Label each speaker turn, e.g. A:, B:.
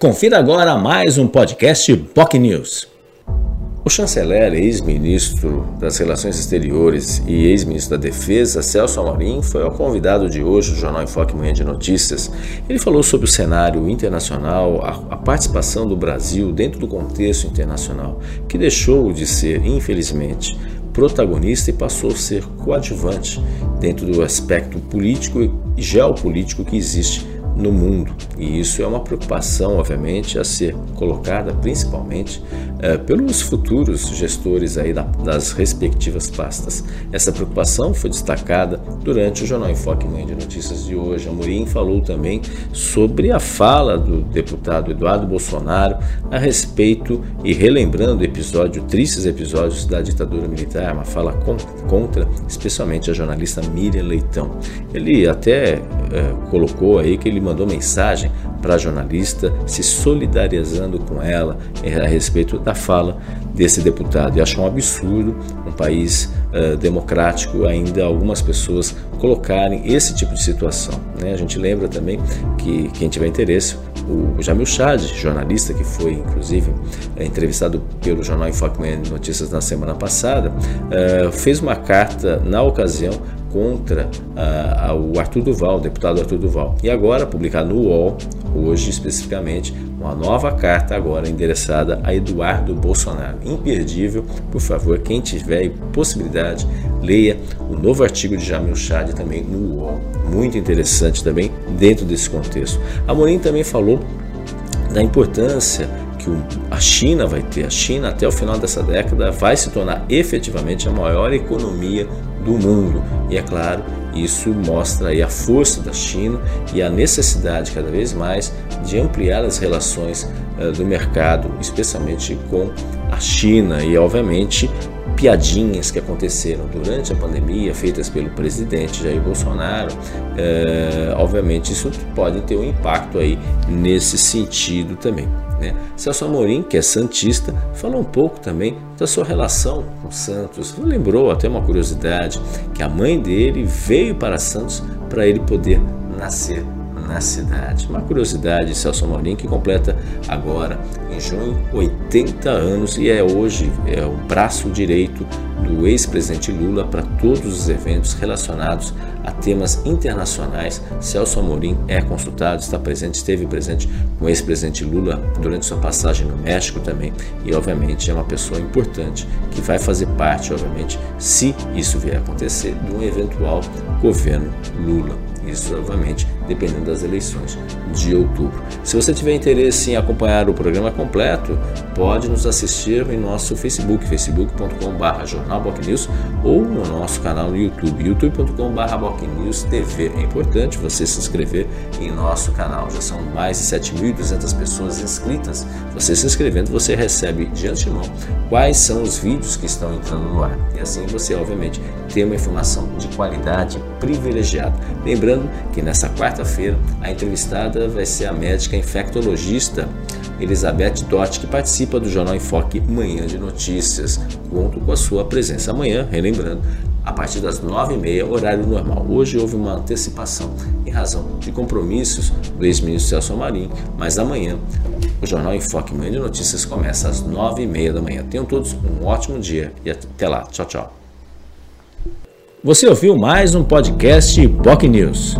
A: Confira agora mais um podcast POC News. O chanceler, ex-ministro das Relações Exteriores e ex-ministro da Defesa, Celso Amorim, foi o convidado de hoje do Jornal Enfoque Manhã de Notícias. Ele falou sobre o cenário internacional, a, a participação do Brasil dentro do contexto internacional, que deixou de ser, infelizmente, protagonista e passou a ser coadjuvante dentro do aspecto político e geopolítico que existe no mundo. E isso é uma preocupação, obviamente, a ser colocada principalmente é, pelos futuros gestores aí da, das respectivas pastas. Essa preocupação foi destacada durante o Jornal Enfoque Manhã de Notícias de hoje. A Amorim falou também sobre a fala do deputado Eduardo Bolsonaro a respeito e relembrando episódio, tristes episódios da ditadura militar, uma fala contra, especialmente a jornalista Miriam Leitão. Ele até é, colocou aí que ele mandou mensagem para a jornalista se solidarizando com ela a respeito da fala desse deputado. E acho um absurdo um país uh, democrático ainda algumas pessoas colocarem esse tipo de situação. Né? A gente lembra também que quem tiver interesse, o Jamil Chad, jornalista que foi inclusive é, entrevistado pelo jornal Enfoque Notícias na semana passada, uh, fez uma carta na ocasião contra uh, o Arthur Duval, o deputado Arthur Duval. E agora, publicado no UOL, hoje especificamente, uma nova carta agora endereçada a Eduardo Bolsonaro. Imperdível, por favor, quem tiver possibilidade, leia o novo artigo de Jamil Chad também no UOL. Muito interessante também dentro desse contexto. Amorim também falou da importância que a China vai ter. A China, até o final dessa década, vai se tornar efetivamente a maior economia do mundo. E é claro, isso mostra aí a força da China e a necessidade cada vez mais de ampliar as relações uh, do mercado, especialmente com a China e obviamente piadinhas que aconteceram durante a pandemia, feitas pelo presidente Jair Bolsonaro, uh, obviamente isso pode ter um impacto aí nesse sentido também. Né? Celso Amorim, que é santista, falou um pouco também da sua relação com Santos. Lembrou até uma curiosidade que a mãe dele veio para Santos para ele poder nascer na cidade. Uma curiosidade, Celso Amorim, que completa agora, em junho, 80 anos e é hoje é o braço direito do ex-presidente Lula para todos os eventos relacionados a temas internacionais. Celso Amorim é consultado, está presente, esteve presente com o ex-presidente Lula durante sua passagem no México também e, obviamente, é uma pessoa importante que vai fazer parte, obviamente, se isso vier a acontecer, de um eventual governo Lula. Isso, obviamente, dependendo das eleições de outubro. Se você tiver interesse em acompanhar o programa completo, pode nos assistir em nosso Facebook, facebook.com.br jornalbocnews ou no nosso canal no YouTube, youtube.com.br TV. É importante você se inscrever em nosso canal. Já são mais de 7.200 pessoas inscritas. Você se inscrevendo, você recebe de antemão quais são os vídeos que estão entrando no ar. E assim você, obviamente, tem uma informação de qualidade privilegiada. Lembrando que nessa quarta-feira a entrevistada vai ser a médica infectologista Elizabeth Dott, que participa do Jornal Enfoque Manhã de Notícias. Conto com a sua presença amanhã, relembrando, a partir das 9h30, horário normal. Hoje houve uma antecipação em razão de compromissos do ex-ministro Celso Marinho, mas amanhã o Jornal Enfoque Manhã de Notícias começa às 9h30 da manhã. Tenham todos um ótimo dia e até lá. Tchau, tchau. Você ouviu mais um podcast POC News.